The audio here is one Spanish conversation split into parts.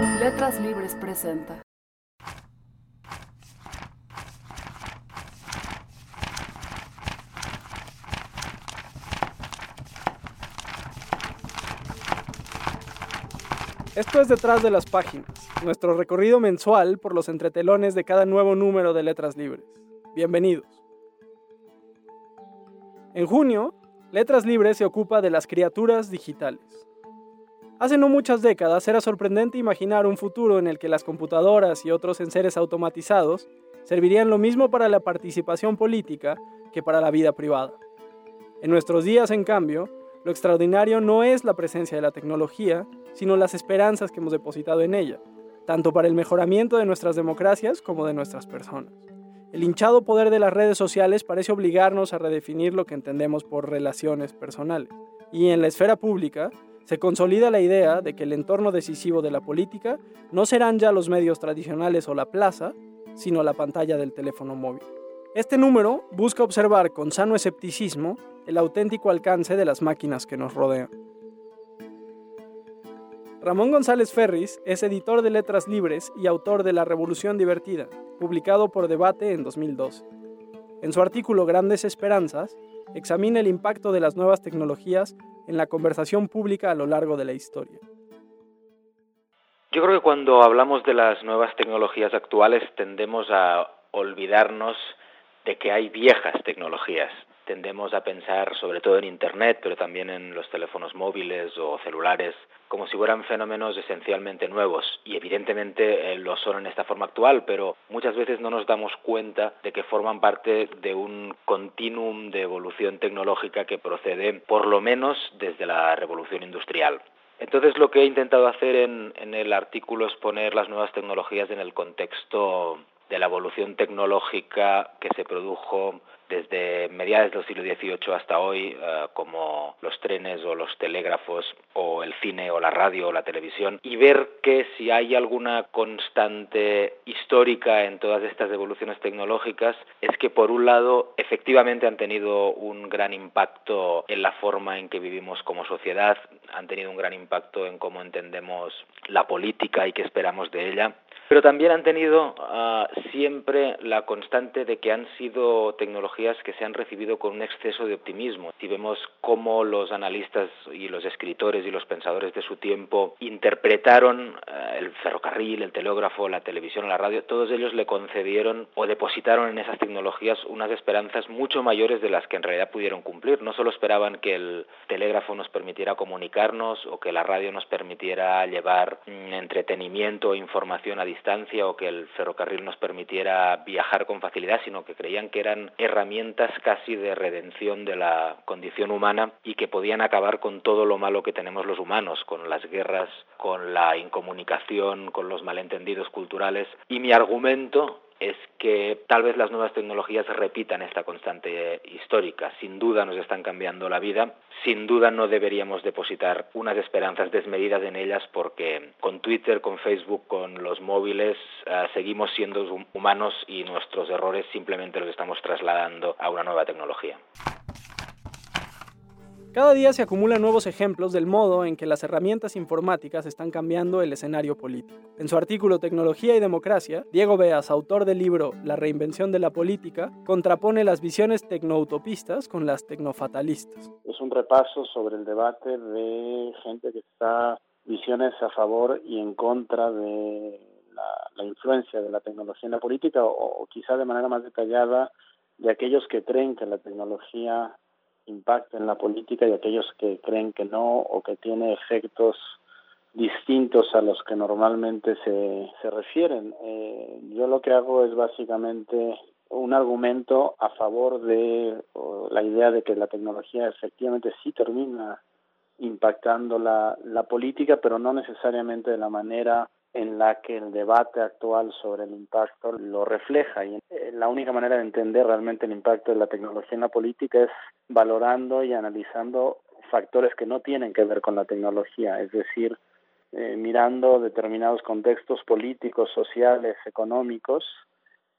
Letras Libres presenta. Esto es Detrás de las Páginas, nuestro recorrido mensual por los entretelones de cada nuevo número de Letras Libres. Bienvenidos. En junio, Letras Libres se ocupa de las criaturas digitales. Hace no muchas décadas era sorprendente imaginar un futuro en el que las computadoras y otros enseres automatizados servirían lo mismo para la participación política que para la vida privada. En nuestros días, en cambio, lo extraordinario no es la presencia de la tecnología, sino las esperanzas que hemos depositado en ella, tanto para el mejoramiento de nuestras democracias como de nuestras personas. El hinchado poder de las redes sociales parece obligarnos a redefinir lo que entendemos por relaciones personales. Y en la esfera pública, se consolida la idea de que el entorno decisivo de la política no serán ya los medios tradicionales o la plaza, sino la pantalla del teléfono móvil. Este número busca observar con sano escepticismo el auténtico alcance de las máquinas que nos rodean. Ramón González Ferris es editor de Letras Libres y autor de La Revolución Divertida, publicado por Debate en 2012. En su artículo Grandes Esperanzas, examina el impacto de las nuevas tecnologías en la conversación pública a lo largo de la historia. Yo creo que cuando hablamos de las nuevas tecnologías actuales tendemos a olvidarnos de que hay viejas tecnologías. Tendemos a pensar sobre todo en Internet, pero también en los teléfonos móviles o celulares, como si fueran fenómenos esencialmente nuevos. Y evidentemente eh, lo son en esta forma actual, pero muchas veces no nos damos cuenta de que forman parte de un continuum de evolución tecnológica que procede por lo menos desde la revolución industrial. Entonces lo que he intentado hacer en, en el artículo es poner las nuevas tecnologías en el contexto de la evolución tecnológica que se produjo desde mediados del siglo XVIII hasta hoy, eh, como los trenes o los telégrafos o el cine o la radio o la televisión, y ver que si hay alguna constante histórica en todas estas evoluciones tecnológicas, es que por un lado efectivamente han tenido un gran impacto en la forma en que vivimos como sociedad, han tenido un gran impacto en cómo entendemos la política y qué esperamos de ella, pero también han tenido uh, siempre la constante de que han sido tecnologías que se han recibido con un exceso de optimismo. Si vemos cómo los analistas y los escritores y los pensadores de su tiempo interpretaron uh, el ferrocarril, el telégrafo, la televisión, la radio, todos ellos le concedieron o depositaron en esas tecnologías unas esperanzas mucho mayores de las que en realidad pudieron cumplir. No solo esperaban que el telégrafo nos permitiera comunicarnos o que la radio nos permitiera llevar mm, entretenimiento o información a distancia o que el ferrocarril nos permitiera viajar con facilidad, sino que creían que eran herramientas casi de redención de la condición humana y que podían acabar con todo lo malo que tenemos los humanos, con las guerras, con la incomunicación, con los malentendidos culturales. Y mi argumento es que tal vez las nuevas tecnologías repitan esta constante histórica. Sin duda nos están cambiando la vida, sin duda no deberíamos depositar unas esperanzas desmedidas en ellas porque con Twitter, con Facebook, con los móviles uh, seguimos siendo humanos y nuestros errores simplemente los estamos trasladando a una nueva tecnología. Cada día se acumulan nuevos ejemplos del modo en que las herramientas informáticas están cambiando el escenario político. En su artículo Tecnología y Democracia, Diego Beas, autor del libro La reinvención de la política, contrapone las visiones tecnoutopistas con las tecnofatalistas. Es un repaso sobre el debate de gente que está visiones a favor y en contra de la, influencia de la tecnología en la política o quizá de manera más detallada de aquellos que creen que la tecnología impacto en la política y aquellos que creen que no o que tiene efectos distintos a los que normalmente se, se refieren. Eh, yo lo que hago es básicamente un argumento a favor de la idea de que la tecnología efectivamente sí termina impactando la, la política, pero no necesariamente de la manera en la que el debate actual sobre el impacto lo refleja. Y eh, la única manera de entender realmente el impacto de la tecnología en la política es valorando y analizando factores que no tienen que ver con la tecnología, es decir, eh, mirando determinados contextos políticos, sociales, económicos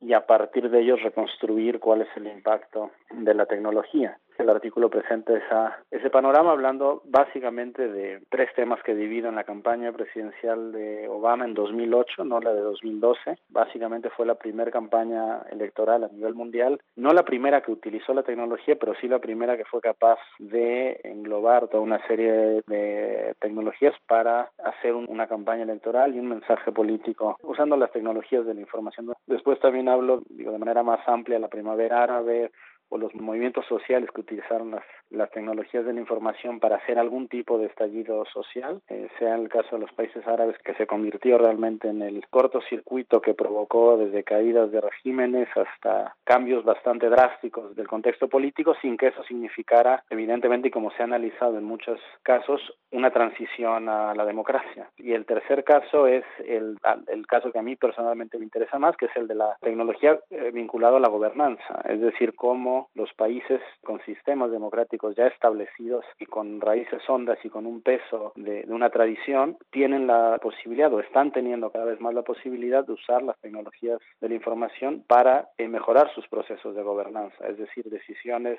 y a partir de ellos reconstruir cuál es el impacto de la tecnología. El artículo presenta esa, ese panorama hablando básicamente de tres temas que dividen la campaña presidencial de Obama en 2008, no la de 2012. Básicamente fue la primera campaña electoral a nivel mundial, no la primera que utilizó la tecnología, pero sí la primera que fue capaz de englobar toda una serie de tecnologías para hacer una campaña electoral y un mensaje político usando las tecnologías de la información. Después también hablo, digo, de manera más amplia, la primavera árabe, o los movimientos sociales que utilizaron las, las tecnologías de la información para hacer algún tipo de estallido social, eh, sea el caso de los países árabes que se convirtió realmente en el cortocircuito que provocó desde caídas de regímenes hasta cambios bastante drásticos del contexto político sin que eso significara, evidentemente, y como se ha analizado en muchos casos, una transición a la democracia. Y el tercer caso es el, el caso que a mí personalmente me interesa más, que es el de la tecnología eh, vinculado a la gobernanza, es decir, cómo los países con sistemas democráticos ya establecidos y con raíces hondas y con un peso de, una tradición tienen la posibilidad o están teniendo cada vez más la posibilidad de usar las tecnologías de la información para eh, mejorar sus procesos de gobernanza, es decir, decisiones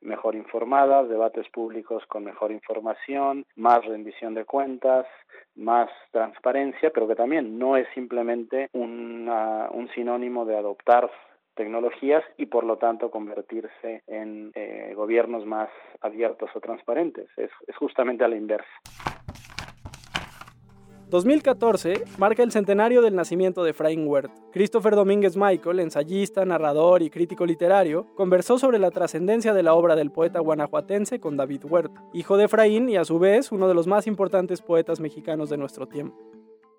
mejor informadas, debates públicos con mejor información, más rendición de cuentas, más transparencia, pero que también no es simplemente un sinónimo de adoptar tecnologías y por lo tanto convertirse en eh, gobiernos más abiertos o transparentes. Es, es justamente a la inversa. 2014 marca el centenario del nacimiento de Efraín Huert. Christopher Domínguez Michael, ensayista, narrador y crítico literario, conversó sobre la trascendencia de la obra del poeta guanajuatense con David Huerta, hijo de Efraín y a su vez uno de los más importantes poetas mexicanos de nuestro tiempo.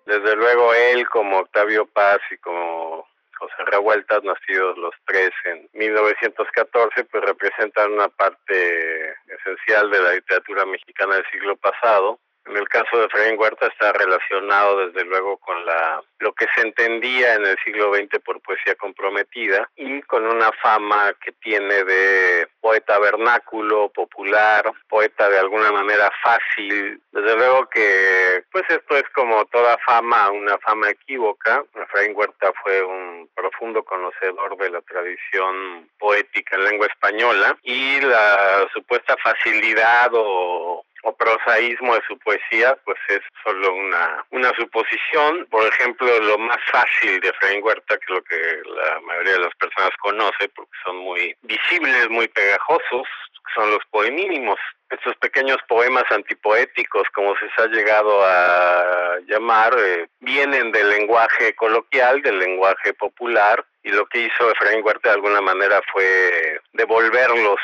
Desde luego él como Octavio Paz y como José Revueltas, nacidos los tres en 1914, pues representan una parte esencial de la literatura mexicana del siglo pasado en el caso de Efraín Huerta está relacionado desde luego con la lo que se entendía en el siglo XX por poesía comprometida y con una fama que tiene de poeta vernáculo, popular, poeta de alguna manera fácil. Desde luego que pues esto es como toda fama, una fama equívoca. Efraín Huerta fue un profundo conocedor de la tradición poética en lengua española y la supuesta facilidad o o prosaísmo de su poesía, pues es solo una, una suposición. Por ejemplo, lo más fácil de Efraín Huerta, que lo que la mayoría de las personas conoce, porque son muy visibles, muy pegajosos, son los poemínimos. Estos pequeños poemas antipoéticos, como se ha llegado a llamar, eh, vienen del lenguaje coloquial, del lenguaje popular, y lo que hizo Efraín Huerta de alguna manera fue devolverlos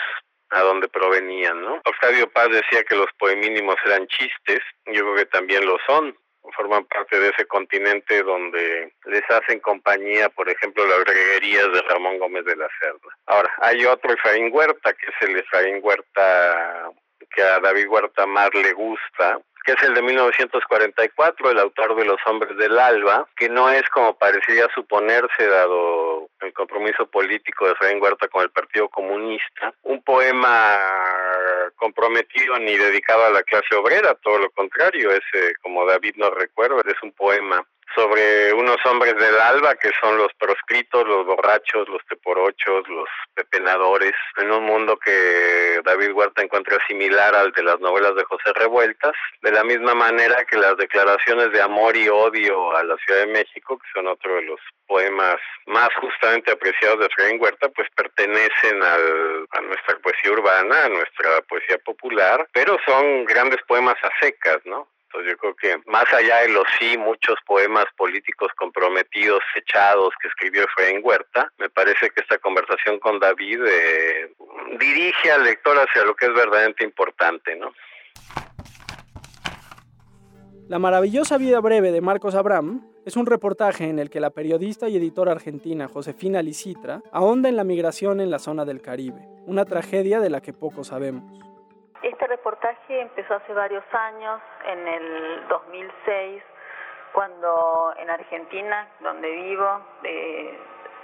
a donde provenían, ¿no? Octavio Paz decía que los poemínimos eran chistes, yo creo que también lo son, forman parte de ese continente donde les hacen compañía, por ejemplo, las reguerías de Ramón Gómez de la Cerda. Ahora, hay otro Efraín Huerta, que es el Efraín Huerta que a David Huerta más le gusta, que es el de 1944, el autor de Los Hombres del Alba, que no es como parecía suponerse, dado el compromiso político de Efraín Huerta con el Partido Comunista, un poema comprometido ni dedicado a la clase obrera, todo lo contrario, es, como David nos recuerda, es un poema sobre unos hombres del alba que son los proscritos, los borrachos, los teporochos, los pepenadores, en un mundo que David Huerta encuentra similar al de las novelas de José Revueltas, de la misma manera que las declaraciones de amor y odio a la Ciudad de México, que son otro de los poemas más justamente apreciados de Efraín Huerta, pues pertenecen al, a nuestra poesía urbana, a nuestra poesía popular, pero son grandes poemas a secas, ¿no? Yo creo que más allá de los sí, muchos poemas políticos comprometidos, echados que escribió Efraín Huerta, me parece que esta conversación con David eh, dirige al lector hacia lo que es verdaderamente importante, ¿no? La maravillosa vida breve de Marcos Abraham es un reportaje en el que la periodista y editora argentina Josefina Licitra ahonda en la migración en la zona del Caribe, una tragedia de la que poco sabemos. Empezó hace varios años, en el 2006, cuando en Argentina, donde vivo, eh,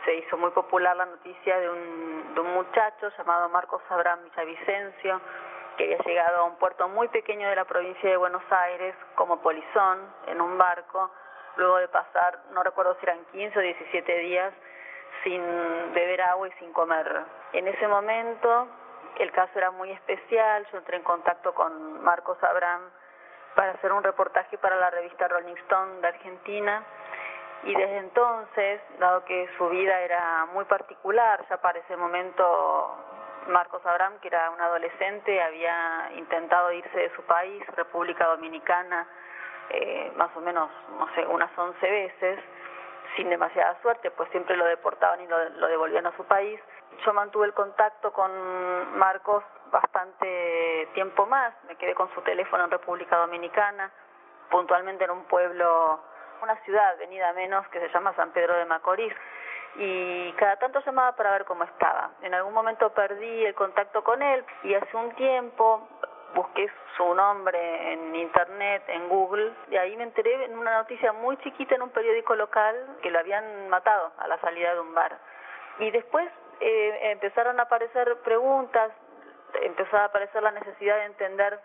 se hizo muy popular la noticia de un, de un muchacho llamado Marcos Abraham Villavicencio, que había llegado a un puerto muy pequeño de la provincia de Buenos Aires como polizón en un barco, luego de pasar, no recuerdo si eran 15 o 17 días, sin beber agua y sin comer. En ese momento el caso era muy especial, yo entré en contacto con Marcos Abraham para hacer un reportaje para la revista Rolling Stone de Argentina y desde entonces, dado que su vida era muy particular, ya para ese momento Marcos Abraham, que era un adolescente, había intentado irse de su país, República Dominicana, eh, más o menos, no sé, unas 11 veces, sin demasiada suerte, pues siempre lo deportaban y lo, lo devolvían a su país. Yo mantuve el contacto con Marcos bastante tiempo más, me quedé con su teléfono en República Dominicana, puntualmente en un pueblo, una ciudad venida menos que se llama San Pedro de Macorís y cada tanto llamaba para ver cómo estaba. En algún momento perdí el contacto con él y hace un tiempo busqué su nombre en internet, en Google, y ahí me enteré en una noticia muy chiquita en un periódico local que lo habían matado a la salida de un bar. Y después eh, empezaron a aparecer preguntas, empezó a aparecer la necesidad de entender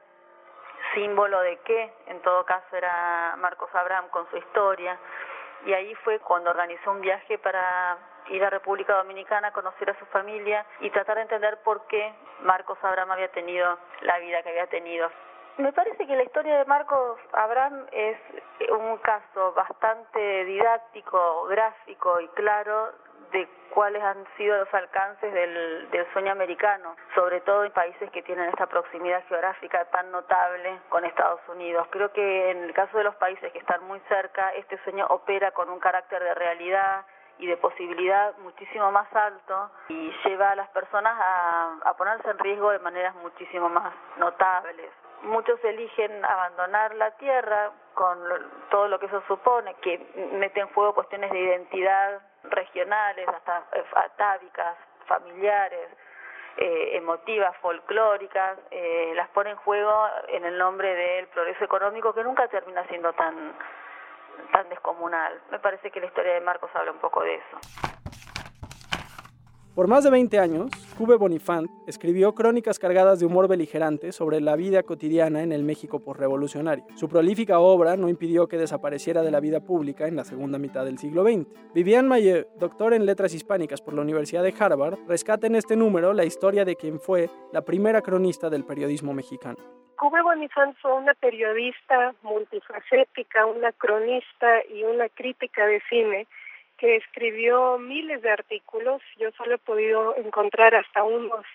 símbolo de qué, en todo caso era Marcos Abraham con su historia, y ahí fue cuando organizó un viaje para ir a República Dominicana, conocer a su familia y tratar de entender por qué Marcos Abraham había tenido la vida que había tenido. Me parece que la historia de Marcos Abraham es un caso bastante didáctico, gráfico y claro de cuáles han sido los alcances del, del, sueño americano, sobre todo en países que tienen esta proximidad geográfica tan notable con Estados Unidos. Creo que en el caso de los países que están muy cerca, este sueño opera con un carácter de realidad y de posibilidad muchísimo más alto y lleva a las personas a, a ponerse en riesgo de maneras muchísimo más notables. Muchos eligen abandonar la tierra con todo lo que eso supone, que mete en juego cuestiones de identidad regionales, hasta eh, atávicas, familiares, eh, emotivas, folclóricas, eh, las pone en juego en el nombre del progreso económico que nunca termina siendo tan tan descomunal. Me parece que la historia de Marcos habla un poco de eso. Por más de 20 años, Cube Bonifant escribió crónicas cargadas de humor beligerante sobre la vida cotidiana en el México postrevolucionario. Su prolífica obra no impidió que desapareciera de la vida pública en la segunda mitad del siglo XX. Vivian Mayer, doctor en letras hispánicas por la Universidad de Harvard, rescata en este número la historia de quien fue la primera cronista del periodismo mexicano. Cube Bonifant fue una periodista multifacética, una cronista y una crítica de cine que escribió miles de artículos. Yo solo he podido encontrar hasta unos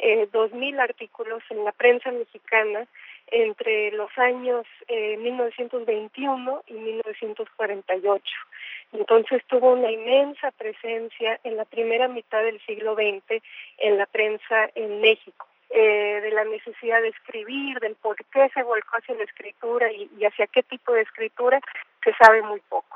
eh, dos mil artículos en la prensa mexicana entre los años eh, 1921 y 1948. Entonces tuvo una inmensa presencia en la primera mitad del siglo XX en la prensa en México. Eh, de la necesidad de escribir, del por qué se volcó hacia la escritura y, y hacia qué tipo de escritura, se sabe muy poco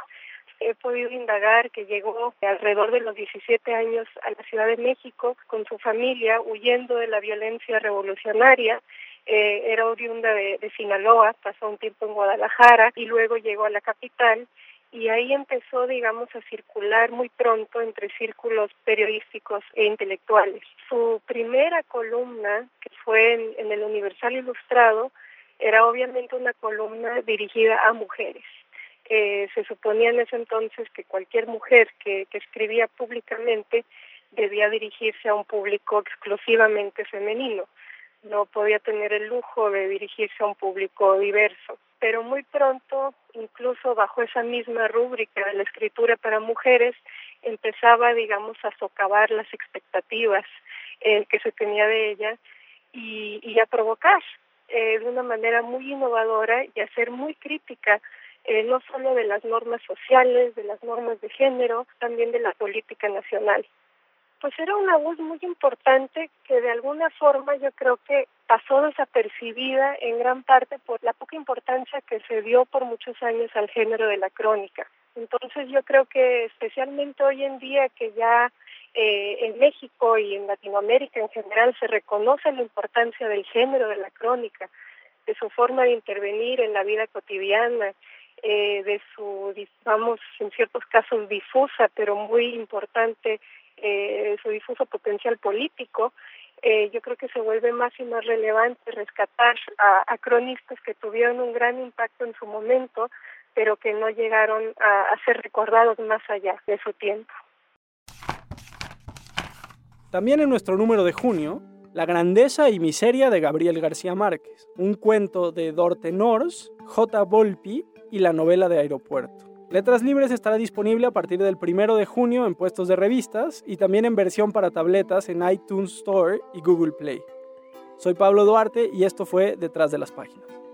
he podido indagar que llegó alrededor de los 17 años a la Ciudad de México con su familia huyendo de la violencia revolucionaria. Eh, era oriunda de, de Sinaloa, pasó un tiempo en Guadalajara y luego llegó a la capital y ahí empezó, digamos, a circular muy pronto entre círculos periodísticos e intelectuales. Su primera columna, que fue en, en el Universal Ilustrado, era obviamente una columna dirigida a mujeres. Eh, se suponía en ese entonces que cualquier mujer que, escribía públicamente debía dirigirse a un público exclusivamente femenino. No podía tener el lujo de dirigirse a un público diverso. Pero muy pronto, incluso bajo esa misma rúbrica de la escritura para mujeres, empezaba, digamos, a socavar las expectativas eh, que se tenía de ella y, y a provocar eh, de una manera muy innovadora y a ser muy crítica eh, no solo de las normas sociales, de las normas de género, también de la política nacional. Pues era una voz muy importante que de alguna forma yo creo que pasó desapercibida en gran parte por la poca importancia que se dio por muchos años al género de la crónica. Entonces yo creo que especialmente hoy en día que ya eh, en México y en Latinoamérica en general se reconoce la importancia del género de la crónica, de su forma de intervenir en la vida cotidiana, eh, de su, vamos, en ciertos casos difusa, pero muy importante, eh, su difuso potencial político, eh, yo creo que se vuelve más y más relevante rescatar a, a, cronistas que tuvieron un gran impacto en su momento, pero que no llegaron a, a ser recordados más allá de su tiempo. También en nuestro número de junio, La grandeza y miseria de Gabriel García Márquez, un cuento de Dorte Nors, J. Volpi y la novela de Aeropuerto. Letras Libres estará disponible a partir del 1 de junio en puestos de revistas y también en versión para tabletas en iTunes Store y Google Play. Soy Pablo Duarte y esto fue Detrás de las Páginas.